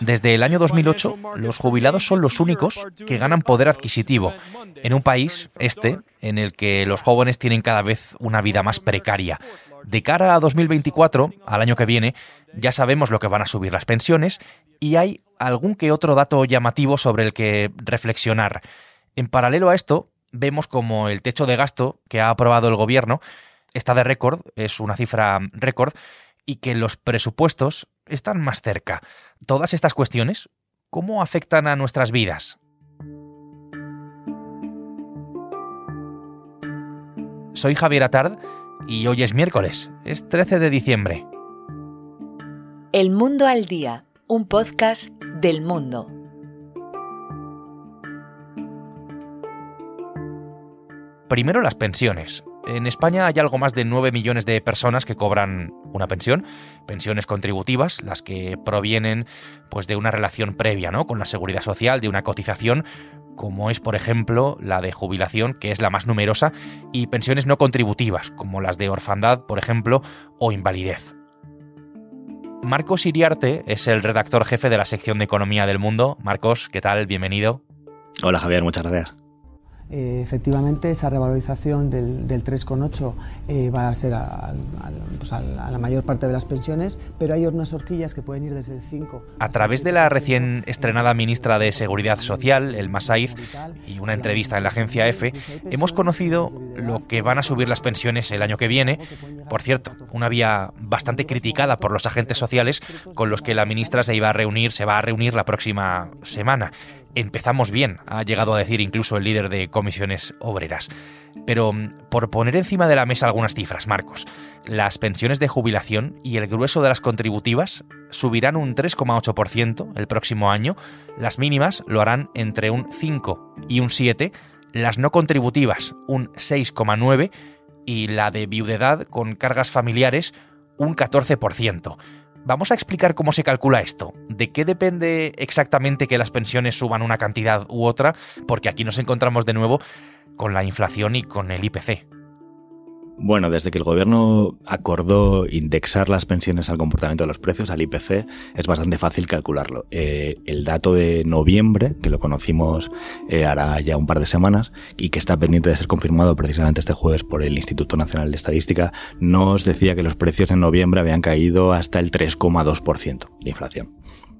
Desde el año 2008, los jubilados son los únicos que ganan poder adquisitivo en un país, este, en el que los jóvenes tienen cada vez una vida más precaria. De cara a 2024, al año que viene, ya sabemos lo que van a subir las pensiones y hay algún que otro dato llamativo sobre el que reflexionar. En paralelo a esto, vemos como el techo de gasto que ha aprobado el gobierno está de récord, es una cifra récord, y que los presupuestos están más cerca. Todas estas cuestiones, ¿cómo afectan a nuestras vidas? Soy Javier Atard y hoy es miércoles, es 13 de diciembre. El Mundo al Día, un podcast del mundo. Primero las pensiones. En España hay algo más de 9 millones de personas que cobran una pensión, pensiones contributivas, las que provienen pues de una relación previa, ¿no? con la seguridad social, de una cotización, como es por ejemplo la de jubilación, que es la más numerosa, y pensiones no contributivas, como las de orfandad, por ejemplo, o invalidez. Marcos Iriarte es el redactor jefe de la sección de Economía del Mundo. Marcos, ¿qué tal? Bienvenido. Hola Javier, muchas gracias. Eh, efectivamente, esa revalorización del, 3,8 eh, va a ser pues a, la mayor parte de las pensiones, pero hay unas horquillas que pueden ir desde el 5. A través de la recién estrenada ministra de Seguridad Social, el Masaiz, y una entrevista en la agencia EFE, hemos conocido lo que van a subir las pensiones el año que viene. Por cierto, una vía bastante criticada por los agentes sociales con los que la ministra se iba a reunir, se va a reunir la próxima semana empezamos bien, ha llegado a decir incluso el líder de comisiones obreras. Pero mm, por poner encima de la mesa algunas cifras, Marcos, las pensiones de jubilación y el grueso de las contributivas subirán un 3,8% el próximo año, las mínimas lo harán entre un 5 y un 7, las no contributivas un 6,9 y la de viudedad con cargas familiares un 14%. Vamos a explicar cómo se calcula esto, de qué depende exactamente que las pensiones suban una cantidad u otra, porque aquí nos encontramos de nuevo con la inflación y con el IPC. Bueno, desde que el gobierno acordó indexar las pensiones al comportamiento de los precios, al IPC, es bastante fácil calcularlo. Eh, el dato de noviembre, que lo conocimos eh, hará ya un par de semanas y que está pendiente de ser confirmado precisamente este jueves por el Instituto Nacional de Estadística, nos decía que los precios en noviembre habían caído hasta el 3,2% de inflación.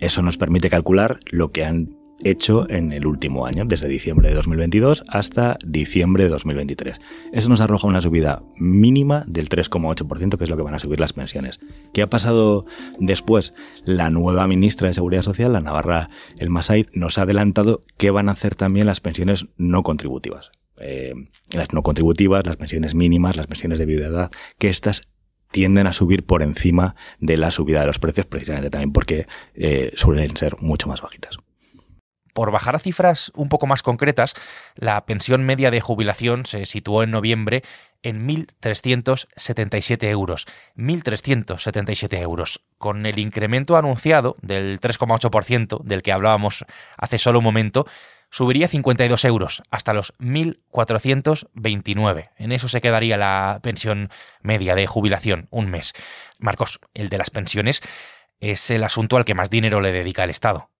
Eso nos permite calcular lo que han hecho en el último año, desde diciembre de 2022 hasta diciembre de 2023. Eso nos arroja una subida mínima del 3,8%, que es lo que van a subir las pensiones. ¿Qué ha pasado después? La nueva ministra de Seguridad Social, la Navarra El Masaid, nos ha adelantado que van a hacer también las pensiones no contributivas. Eh, las no contributivas, las pensiones mínimas, las pensiones de viudedad, que estas tienden a subir por encima de la subida de los precios, precisamente también porque eh, suelen ser mucho más bajitas. Por bajar a cifras un poco más concretas, la pensión media de jubilación se situó en noviembre en 1.377 euros. 1.377 euros. Con el incremento anunciado del 3,8% del que hablábamos hace solo un momento, subiría 52 euros hasta los 1.429. En eso se quedaría la pensión media de jubilación, un mes. Marcos, el de las pensiones es el asunto al que más dinero le dedica el Estado.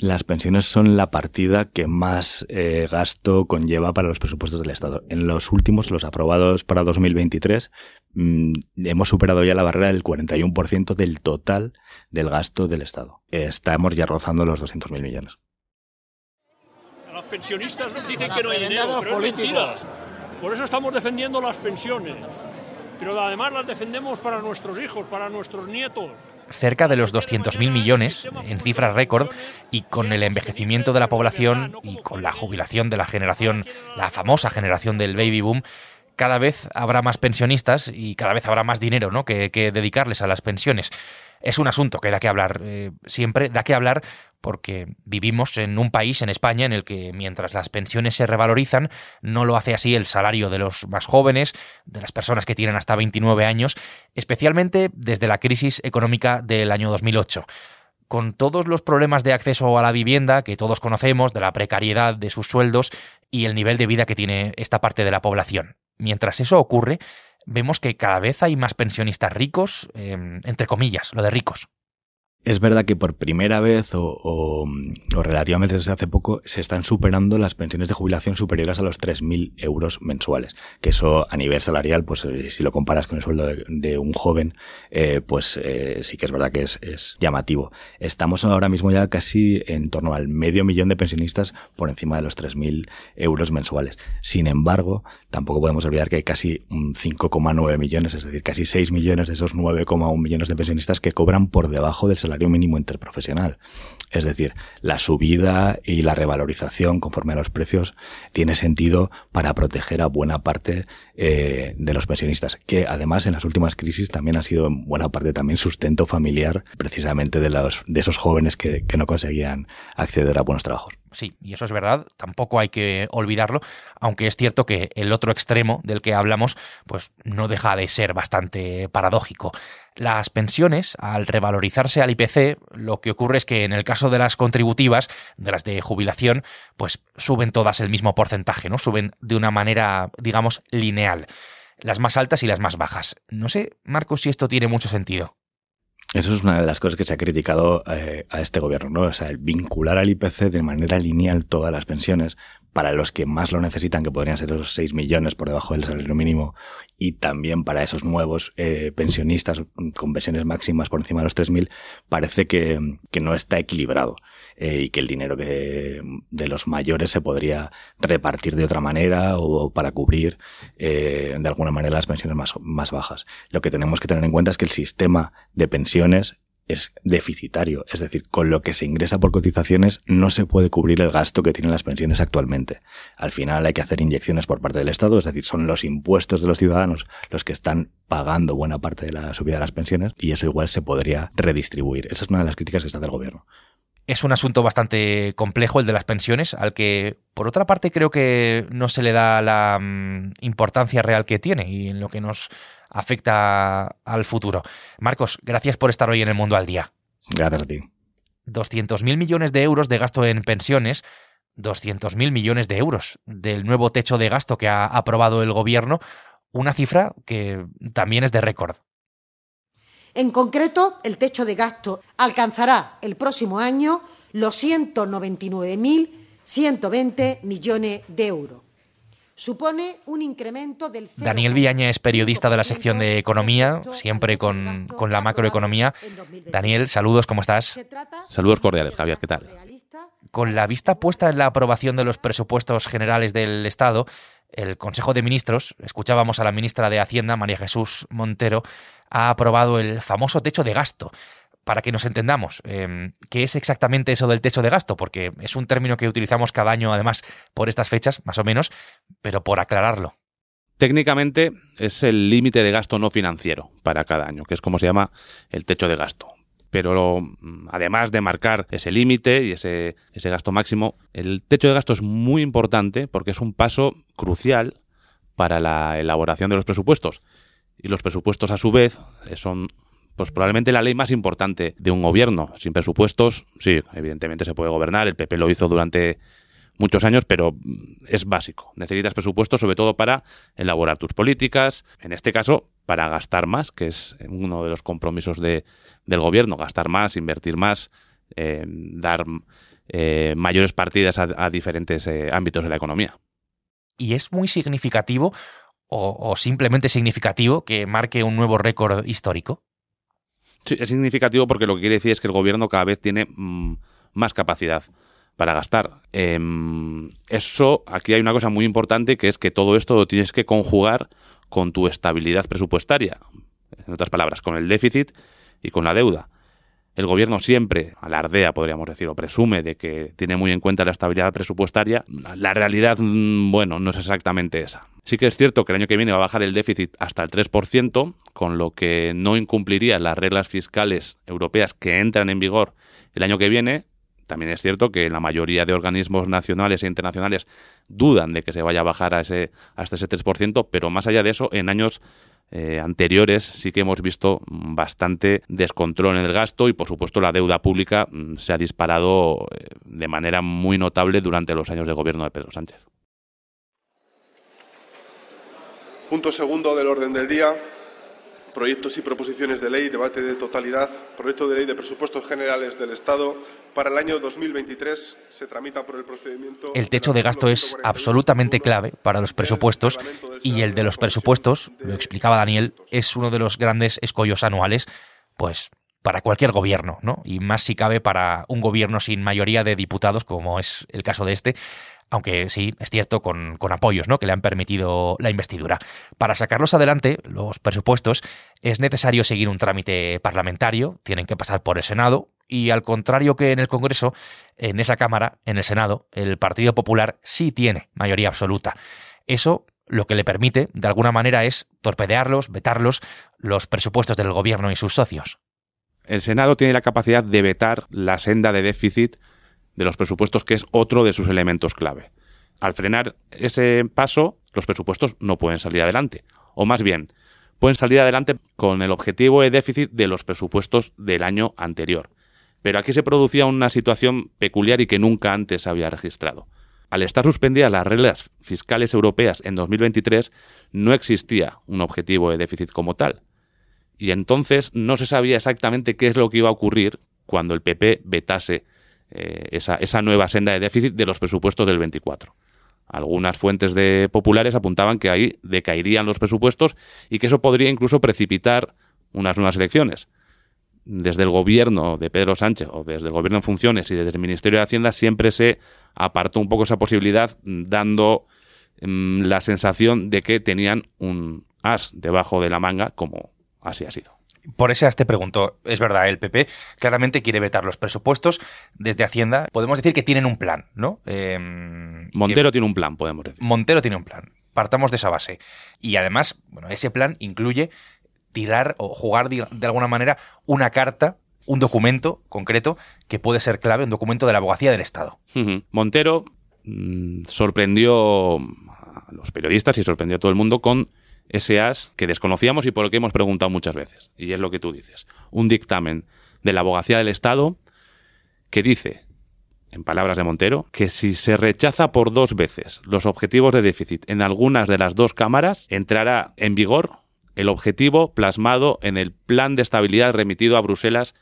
Las pensiones son la partida que más eh, gasto conlleva para los presupuestos del Estado. En los últimos, los aprobados para 2023, mm, hemos superado ya la barrera del 41% del total del gasto del Estado. Estamos ya rozando los 200.000 millones. Los pensionistas dicen que no hay dinero, pero es mentira. Por eso estamos defendiendo las pensiones. Pero además las defendemos para nuestros hijos, para nuestros nietos cerca de los 200.000 millones en cifras récord y con el envejecimiento de la población y con la jubilación de la generación, la famosa generación del baby boom, cada vez habrá más pensionistas y cada vez habrá más dinero ¿no? que, que dedicarles a las pensiones es un asunto que da que hablar eh, siempre, da que hablar porque vivimos en un país, en España, en el que mientras las pensiones se revalorizan, no lo hace así el salario de los más jóvenes, de las personas que tienen hasta 29 años, especialmente desde la crisis económica del año 2008 con todos los problemas de acceso a la vivienda que todos conocemos, de la precariedad de sus sueldos y el nivel de vida que tiene esta parte de la población. Mientras eso ocurre, vemos que cada vez hay más pensionistas ricos, em, entre comillas, lo de ricos. Es verdad que por primera vez o, relativamente desde hace poco se están superando las pensiones de jubilación superiores a los 3.000 euros mensuales. Que eso a nivel salarial, pues eh, si lo comparas con el sueldo de, un joven, eh, pues eh, sí que es verdad que es, llamativo. Estamos ahora mismo ya casi en torno al medio millón de pensionistas por encima de los 3.000 euros mensuales. Sin embargo, tampoco podemos olvidar que hay casi 5,9 millones, es decir, casi 6 millones de esos 9,1 millones de pensionistas que cobran por debajo del salario mínimo interprofesional. Es decir, la subida y la revalorización conforme a los precios tiene sentido para proteger a buena parte eh, de los pensionistas, que además en las últimas crisis también ha sido en buena parte también sustento familiar precisamente de, los, de esos jóvenes que, que no conseguían acceder a buenos trabajos. Sí, y eso es verdad, tampoco hay que olvidarlo, aunque es cierto que el otro extremo del que hablamos, pues no deja de ser bastante paradójico. Las pensiones, al revalorizarse al IPC, lo que ocurre es que en el caso de las contributivas, de las de jubilación, pues suben todas el mismo porcentaje, ¿no? Suben de una manera, digamos, lineal. Las más altas y las más bajas. No sé, Marcos, si esto tiene mucho sentido. Eso es una de las cosas que se ha criticado eh, a este gobierno, ¿no? O sea, el vincular al IPC de manera lineal todas las pensiones para los que más lo necesitan, que podrían ser esos 6 millones por debajo del salario mínimo, y también para esos nuevos eh, pensionistas con pensiones máximas por encima de los 3.000, parece que, que no está equilibrado. Eh, y que el dinero que de los mayores se podría repartir de otra manera o para cubrir de alguna manera las pensiones más, más bajas. Lo que tenemos que tener en cuenta es que el sistema de pensiones es deficitario, es decir, con lo que se ingresa por cotizaciones no se puede cubrir el gasto que tienen las pensiones actualmente. Al final hay que hacer inyecciones por parte del Estado, es decir, son los impuestos de los ciudadanos los que están pagando buena parte de la subida de las pensiones y eso igual se podría redistribuir. Esa es una de las críticas que está del gobierno. Es un asunto bastante complejo el de las pensiones, al que por otra parte creo que no se le da la mm, importancia real que tiene y en lo que nos afecta al futuro. Marcos, gracias por estar hoy en el Mundo al Día. Gracias a ti. 200.000 millones de euros de gasto en pensiones, 200.000 millones de euros del nuevo techo de gasto que ha aprobado el gobierno, una cifra que también es de récord. En concreto, el techo de gasto alcanzará el próximo año los 199.120 millones de euros. Supone un incremento del... Daniel Villaña es periodista de la sección de Economía, siempre con, con la macroeconomía. Daniel, saludos, ¿cómo estás? Saludos cordiales, Javier, ¿qué tal? Con la vista puesta en la aprobación de los presupuestos generales del Estado, el Consejo de Ministros, escuchábamos a la ministra de Hacienda, María Jesús Montero, ha aprobado el famoso techo de gasto. Para que nos entendamos, em, ¿qué es exactamente eso del techo de gasto? Porque es un término que utilizamos cada año, además, por estas fechas, más o menos, pero por aclararlo. Técnicamente es el límite de gasto no financiero para cada año, que es como se llama el techo de gasto. Pero mm, además de marcar ese límite y ese, ese gasto máximo, el techo de gasto es muy importante porque es un paso crucial para la elaboración de los presupuestos. Y los presupuestos, a su vez, eh, son pues probablemente la ley más importante de un gobierno. Sin presupuestos, sí, evidentemente se puede gobernar, el PP lo hizo durante muchos años, pero mm, es básico. Necesitas presupuestos sobre todo para elaborar tus políticas, en este caso para gastar más, que es uno de los compromisos de, del gobierno, gastar más, invertir más, eh, dar eh, mayores partidas a, diferentes ámbitos de la economía. Y es muy significativo o, simplemente significativo que marque un nuevo récord histórico? Sí, es significativo porque lo que quiere decir es que el gobierno cada vez tiene mm, más capacidad para gastar. Em, eso, aquí hay una cosa muy importante que es que todo esto lo tienes que conjugar con tu estabilidad presupuestaria. En otras palabras, con el déficit y con la deuda. El gobierno siempre alardea, podríamos decir, o presume de que tiene muy en cuenta la estabilidad presupuestaria. La realidad, mm, bueno, no es exactamente esa. Sí que es cierto que el año que viene va a bajar el déficit hasta el 3%, con lo que no incumpliría las reglas fiscales europeas que entran en vigor el año que viene. También es cierto que la mayoría de organismos nacionales e internacionales dudan de que se vaya a bajar a ese, hasta ese 3%, pero más allá de eso, en años eh, anteriores sí que hemos visto bastante descontrol en el gasto y por supuesto la deuda pública mm, se ha disparado eh, de manera muy notable durante los años de gobierno de Pedro Sánchez. Punto segundo del orden del día proyectos y proposiciones de ley, debate de totalidad, proyecto de ley de presupuestos generales del Estado para el año 2023 se tramita por el procedimiento. El techo de gasto es absolutamente clave para los presupuestos y el de los presupuestos, lo explicaba Daniel, es uno de los grandes escollos anuales, pues para cualquier gobierno, ¿no? Y más si cabe para un gobierno sin mayoría de diputados, como es el caso de este, aunque sí, es cierto, con, con, apoyos ¿no? que le han permitido la investidura. Para sacarlos adelante, los presupuestos, es necesario seguir un trámite parlamentario, tienen que pasar por el Senado, y al contrario que en el Congreso, en esa Cámara, en el Senado, el Partido Popular sí tiene mayoría absoluta. Eso lo que le permite, de alguna manera, es torpedearlos, vetarlos, los presupuestos del Gobierno y sus socios. El Senado tiene la capacidad de vetar la senda de déficit de los presupuestos, que es otro de sus elementos clave. Al frenar ese paso, los presupuestos no pueden salir adelante. O más bien, pueden salir adelante con el objetivo de déficit de los presupuestos del año anterior. Pero aquí se producía una situación peculiar y que nunca antes había registrado. Al estar suspendidas las reglas fiscales europeas en 2023, no existía un objetivo de déficit como tal. Y entonces no se sabía exactamente qué es lo que iba a ocurrir cuando el PP vetase eh, esa, esa, nueva senda de déficit de los presupuestos del 24. Algunas fuentes de populares apuntaban que ahí decaerían los presupuestos y que eso podría incluso precipitar unas nuevas elecciones. Desde el gobierno de Pedro Sánchez o desde el gobierno en funciones y desde el Ministerio de Hacienda siempre se apartó un poco esa posibilidad dando mm, la sensación de que tenían un as debajo de la manga como así ha sido. Por eso te pregunto, es verdad, el PP claramente quiere vetar los presupuestos desde Hacienda. Podemos decir que tienen un plan, ¿no? Em, Montero tiene un plan, podemos decir. Montero tiene un plan. Partamos de esa base. Y además, bueno, ese plan incluye tirar o jugar de, alguna manera una carta un documento concreto que puede ser clave, un documento de la abogacía del Estado. Montero mm, sorprendió a los periodistas y sorprendió a todo el mundo con ese as que desconocíamos y por el que hemos preguntado muchas veces. Y es lo que tú dices. Un dictamen de la abogacía del Estado que dice, en palabras de Montero, que si se rechaza por dos veces los objetivos de déficit en algunas de las dos cámaras, entrará en vigor el objetivo plasmado en el plan de estabilidad remitido a Bruselas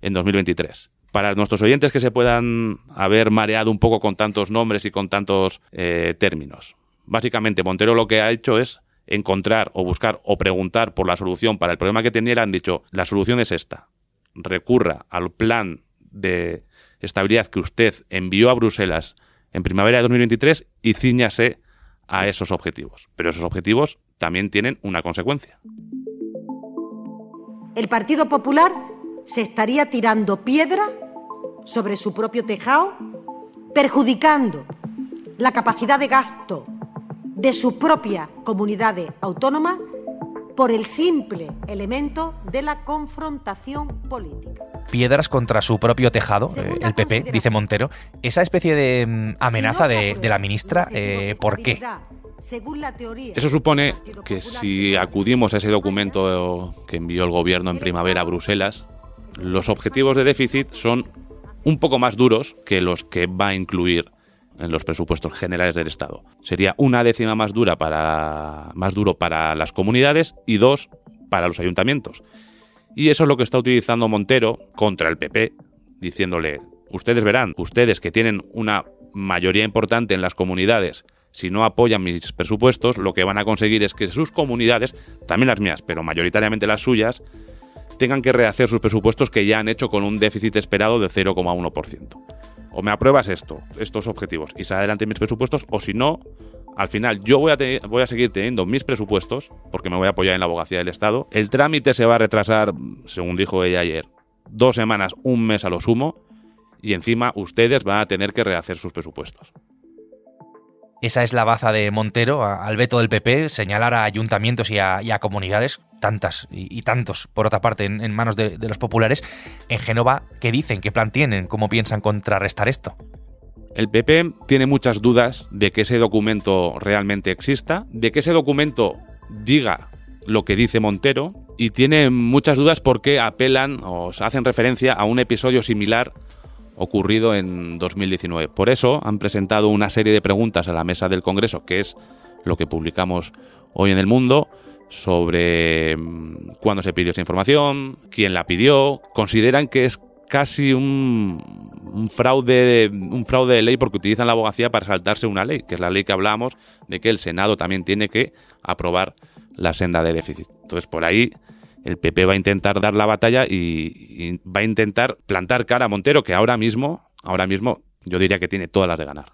en 2023 para nuestros oyentes que se puedan haber mareado un poco con tantos nombres y con tantos eh, términos. Básicamente, Montero lo que ha hecho es encontrar o buscar o preguntar por la solución para el problema que tenía, le han dicho, la solución es esta. Recurra al plan de estabilidad que usted envió a Bruselas en primavera de 2023 y ciñase a esos objetivos. Pero esos objetivos también tienen una consecuencia. El Partido Popular se estaría tirando piedra sobre su propio tejado, perjudicando la capacidad de gasto de su propia comunidad autónoma por el simple elemento de la confrontación política. Piedras contra su propio tejado, eh, el PP, dice Montero. Esa especie de mm, amenaza de, la ministra, eh, ¿por qué? Eso supone que si acudimos a ese documento que envió el gobierno en primavera a Bruselas, los objetivos de déficit son un poco más duros que los que va a incluir en los presupuestos generales del Estado. Sería una décima más dura para más duro para las comunidades y dos para los ayuntamientos. Y eso es lo que está utilizando Montero contra el PP, diciéndole, ustedes verán, ustedes que tienen una mayoría importante en las comunidades, si no apoyan mis presupuestos, lo que van a conseguir es que sus comunidades, también las mías, pero mayoritariamente las suyas, tengan que rehacer sus presupuestos que ya han hecho con un déficit esperado de 0,1% o me apruebas esto, estos objetivos y sale adelante mis presupuestos, o si no, al final yo voy a, voy a seguir teniendo mis presupuestos, porque me voy a apoyar en la abogacía del Estado. El trámite se va a retrasar, según dijo ella ayer, dos semanas, un mes a lo sumo, y encima ustedes van a tener que rehacer sus presupuestos. Esa es la baza de Montero al veto del PP, señalar a ayuntamientos y a, comunidades, tantas y, tantos, por otra parte, en, manos de, los populares. En Génova, ¿qué dicen? ¿Qué plan tienen? ¿Cómo piensan contrarrestar esto? El PP tiene muchas dudas de que ese documento realmente exista, de que ese documento diga lo que dice Montero, y tiene muchas dudas porque apelan o hacen referencia a un episodio similar ocurrido en 2019. Por eso han presentado una serie de preguntas a la mesa del Congreso, que es lo que publicamos hoy en el mundo, sobre mm, cuándo se pidió esa información, quién la pidió. Consideran que es casi un, fraude, un fraude de ley porque utilizan la abogacía para saltarse una ley, que es la ley que hablamos de que el Senado también tiene que aprobar la senda de déficit. Entonces, por ahí el PP va a intentar dar la batalla y, va a intentar plantar cara a Montero, que ahora mismo, ahora mismo, yo diría que tiene todas las de ganar.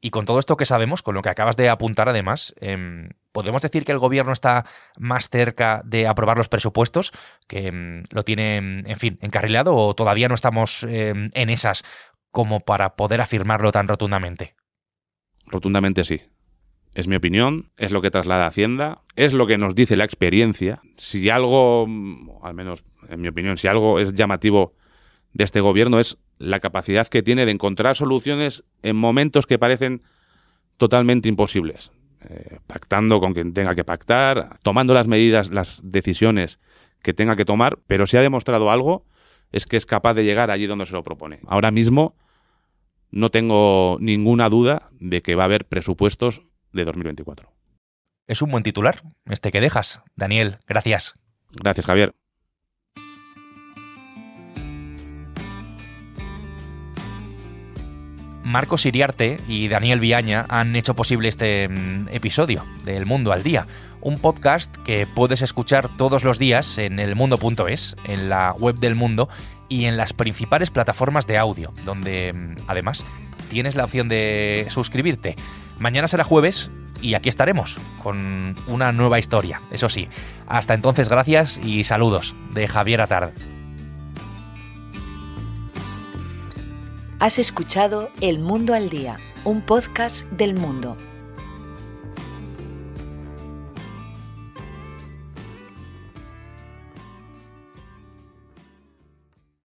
Y con todo esto que sabemos, con lo que acabas de apuntar además, em, ¿podemos decir que el gobierno está más cerca de aprobar los presupuestos, que em, lo tiene, en fin, encarrilado o todavía no estamos em, en esas como para poder afirmarlo tan rotundamente? Rotundamente sí. Es mi opinión, es lo que traslada Hacienda, es lo que nos dice la experiencia. Si algo, al menos en mi opinión, si algo es llamativo de este gobierno es la capacidad que tiene de encontrar soluciones en momentos que parecen totalmente imposibles. Eh, pactando con quien tenga que pactar, tomando las medidas, las decisiones que tenga que tomar, pero si ha demostrado algo es que es capaz de llegar allí donde se lo propone. Ahora mismo no tengo ninguna duda de que va a haber presupuestos de 2024. Es un buen titular, este que dejas. Daniel, gracias. Gracias, Javier. Marcos Iriarte y Daniel Viaña han hecho posible este mm, episodio del Mundo al Día, un podcast que puedes escuchar todos los días en elmundo.es, en la web del mundo y en las principales plataformas de audio, donde mm, además tienes la opción de suscribirte. Mañana será jueves y aquí estaremos con una nueva historia, eso sí. Hasta entonces, gracias y saludos de Javier Atard. Has escuchado El Mundo al Día, un podcast del mundo